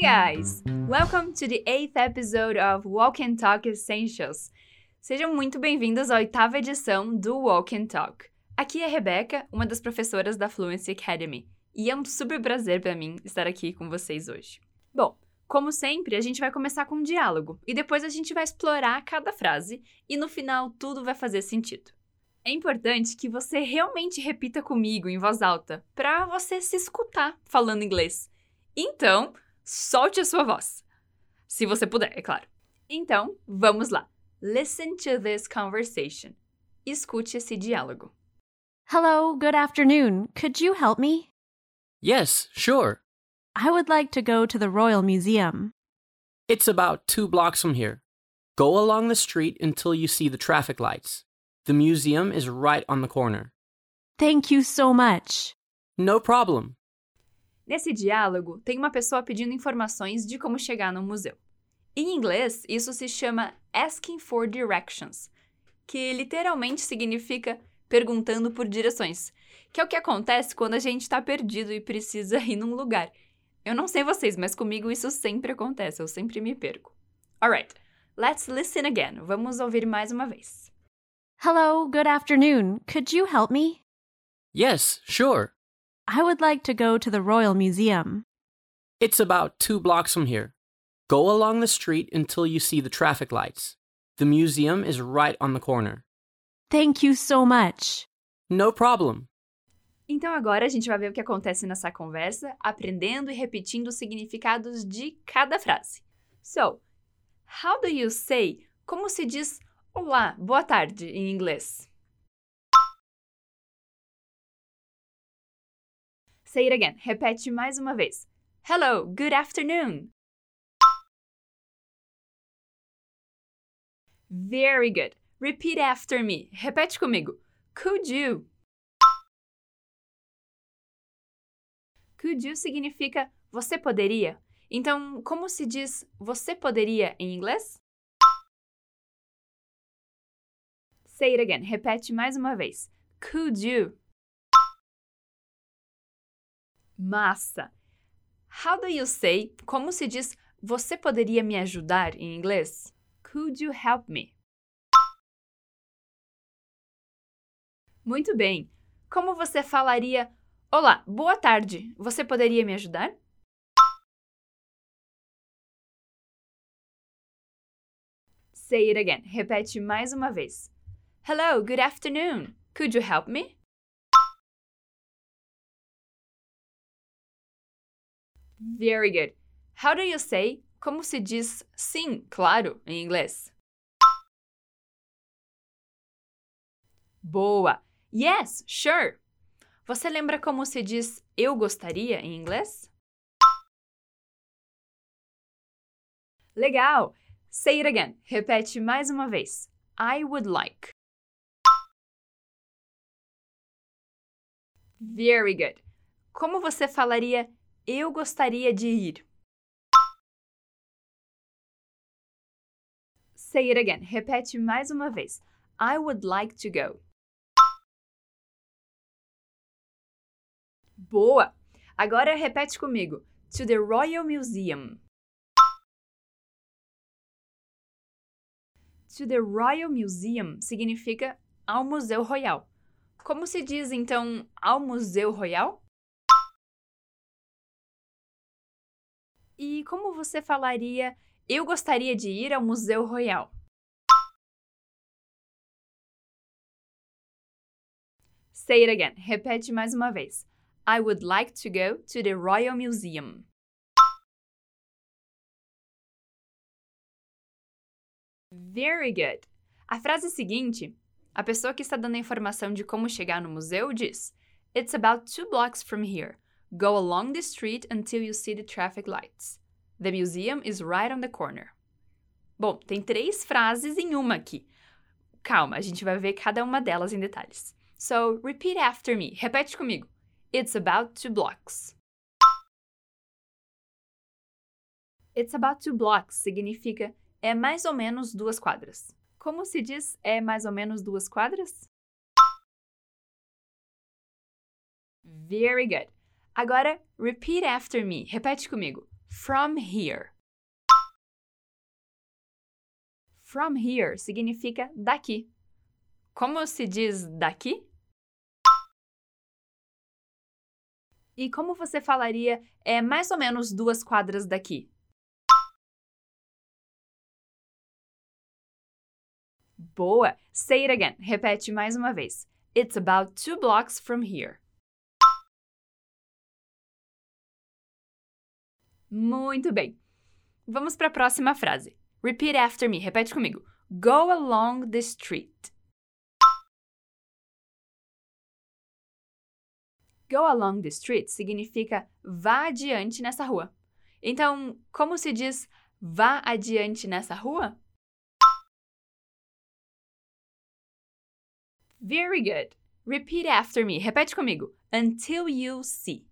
Hey guys! Welcome to the eighth episode of Walk and Talk Essentials. Sejam muito bem-vindos à oitava edição do Walk and Talk. Aqui é a Rebeca, uma das professoras da Fluency Academy, e é um super prazer para mim estar aqui com vocês hoje. Bom, como sempre, a gente vai começar com um diálogo e depois a gente vai explorar cada frase e no final tudo vai fazer sentido. É importante que você realmente repita comigo em voz alta para você se escutar falando inglês. Então, solte a sua voz. Se você puder, é claro. Então, vamos lá. Listen to this conversation. Escute esse diálogo. Hello, good afternoon. Could you help me? Yes, sure. I would like to go to the Royal Museum. It's about two blocks from here. Go along the street until you see the traffic lights. The museum is right on the corner. Thank you so much. No problem. Nesse diálogo, tem uma pessoa pedindo informações de como chegar no museu. Em inglês, isso se chama asking for directions, que literalmente significa perguntando por direções, que é o que acontece quando a gente está perdido e precisa ir num lugar. Eu não sei vocês, mas comigo isso sempre acontece, eu sempre me perco. Alright, let's listen again. Vamos ouvir mais uma vez. Hello, good afternoon. Could you help me? Yes, sure. I would like to go to the Royal Museum. It's about two blocks from here. Go along the street until you see the traffic lights. The museum is right on the corner. Thank you so much. No problem. Então agora a gente vai ver o que acontece nessa conversa, aprendendo e repetindo os significados de cada frase. So, how do you say? Como se diz olá, boa tarde em inglês? Say it again. Repete mais uma vez. Hello, good afternoon. Very good. Repeat after me. Repete comigo. Could you? Could you significa você poderia. Então, como se diz você poderia em inglês? Say it again. Repete mais uma vez. Could you? Massa! How do you say? Como se diz você poderia me ajudar em inglês? Could you help me? Muito bem. Como você falaria Olá, boa tarde. Você poderia me ajudar? Say it again. Repete mais uma vez. Hello, good afternoon. Could you help me? Very good. How do you say? Como se diz sim, claro, em inglês? Boa! Yes, sure. Você lembra como se diz eu gostaria em inglês? Legal! Say it again. Repete mais uma vez. I would like. Very good. Como você falaria eu gostaria de ir? Say it again. Repete mais uma vez. I would like to go. Boa! Agora repete comigo. To the Royal Museum. To the Royal Museum significa ao Museu Royal. Como se diz então ao Museu Royal? E como você falaria eu gostaria de ir ao Museu Royal? Say it again. Repete mais uma vez. I would like to go to the Royal Museum. Very good. A frase seguinte, a pessoa que está dando a informação de como chegar no museu diz: It's about two blocks from here. Go along the street until you see the traffic lights. The museum is right on the corner. Bom, tem três frases em uma aqui. Calma, a gente vai ver cada uma delas em detalhes. So, repeat after me. Repete comigo. It's about two blocks. It's about two blocks significa é mais ou menos duas quadras. Como se diz é mais ou menos duas quadras? Very good. Agora, repeat after me. Repete comigo. from here. From here significa daqui. Como se diz daqui? E como você falaria é mais ou menos duas quadras daqui? Boa! Say it again. Repete mais uma vez. It's about two blocks from here. Muito bem. Vamos para a próxima frase. Repeat after me. Repete comigo. Go along the street. Go along the street significa vá adiante nessa rua. Então, como se diz vá adiante nessa rua? Very good. Repeat after me. Repete comigo. Until you see.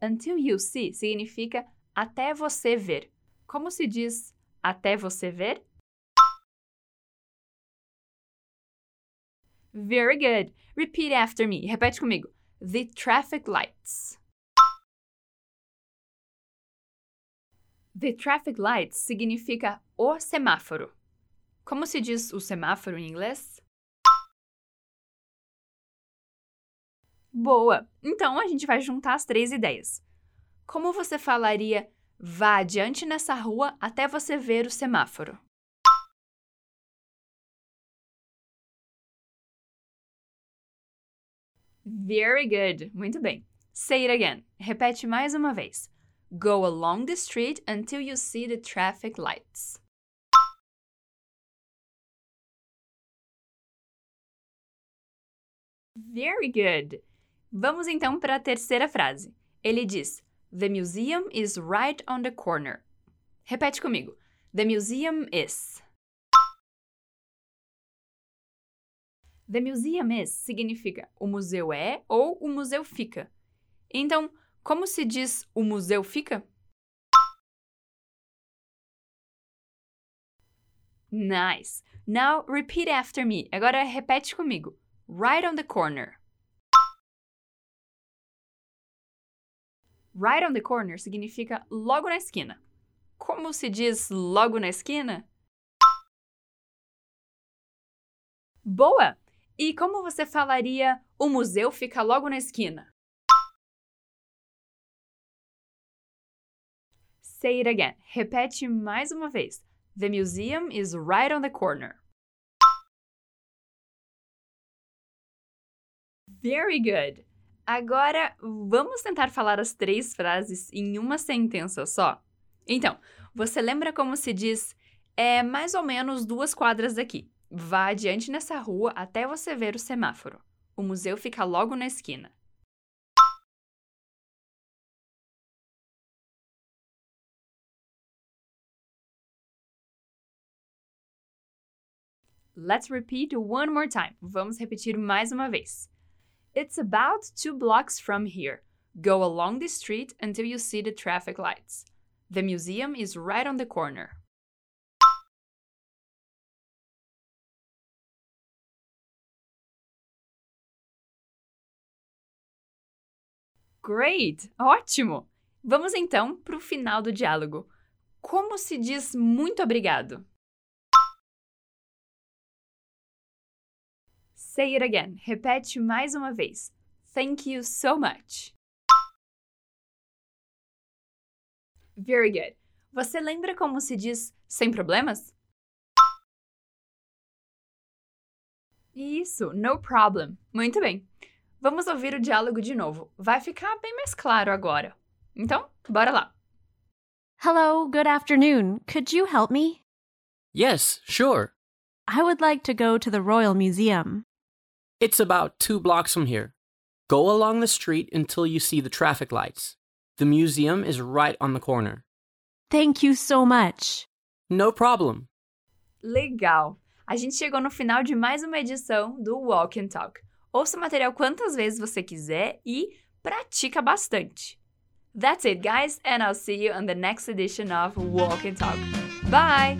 Until you see significa até você ver. Como se diz até você ver? Very good. Repeat after me. Repete comigo. The traffic lights. The traffic lights significa o semáforo. Como se diz o semáforo em inglês? Boa! Então a gente vai juntar as três ideias. Como você falaria vá adiante nessa rua até você ver o semáforo? Very good. Muito bem. Say it again. Repete mais uma vez. Go along the street until you see the traffic lights. Very good. Vamos então para a terceira frase. Ele diz: The museum is right on the corner. Repete comigo. The museum is. The museum is significa o museu é ou o museu fica. Então, como se diz o museu fica? Nice. Now repeat after me. Agora repete comigo. Right on the corner. Right on the corner significa logo na esquina. Como se diz logo na esquina? Boa! E como você falaria o museu fica logo na esquina? Say it again. Repete mais uma vez. The museum is right on the corner. Very good. Agora, vamos tentar falar as três frases em uma sentença só? Então, você lembra como se diz é mais ou menos duas quadras daqui? Vá adiante nessa rua até você ver o semáforo. O museu fica logo na esquina. Let's repeat one more time. Vamos repetir mais uma vez. It's about two blocks from here. Go along the street until you see the traffic lights. The museum is right on the corner. Great! Ótimo! Vamos então para o final do diálogo. Como se diz muito obrigado? Say it again. Repete mais uma vez. Thank you so much. Very good. Você lembra como se diz sem problemas? Isso, no problem. Muito bem. Vamos ouvir o diálogo de novo. Vai ficar bem mais claro agora. Então, bora lá. Hello, good afternoon. Could you help me? Yes, sure. I would like to go to the Royal Museum. It's about two blocks from here. Go along the street until you see the traffic lights. The museum is right on the corner. Thank you so much. No problem. Legal! A gente chegou no final de mais uma edição do Walk and Talk. Ouça o material quantas vezes você quiser e pratica bastante. That's it, guys, and I'll see you on the next edition of Walk and Talk. Bye!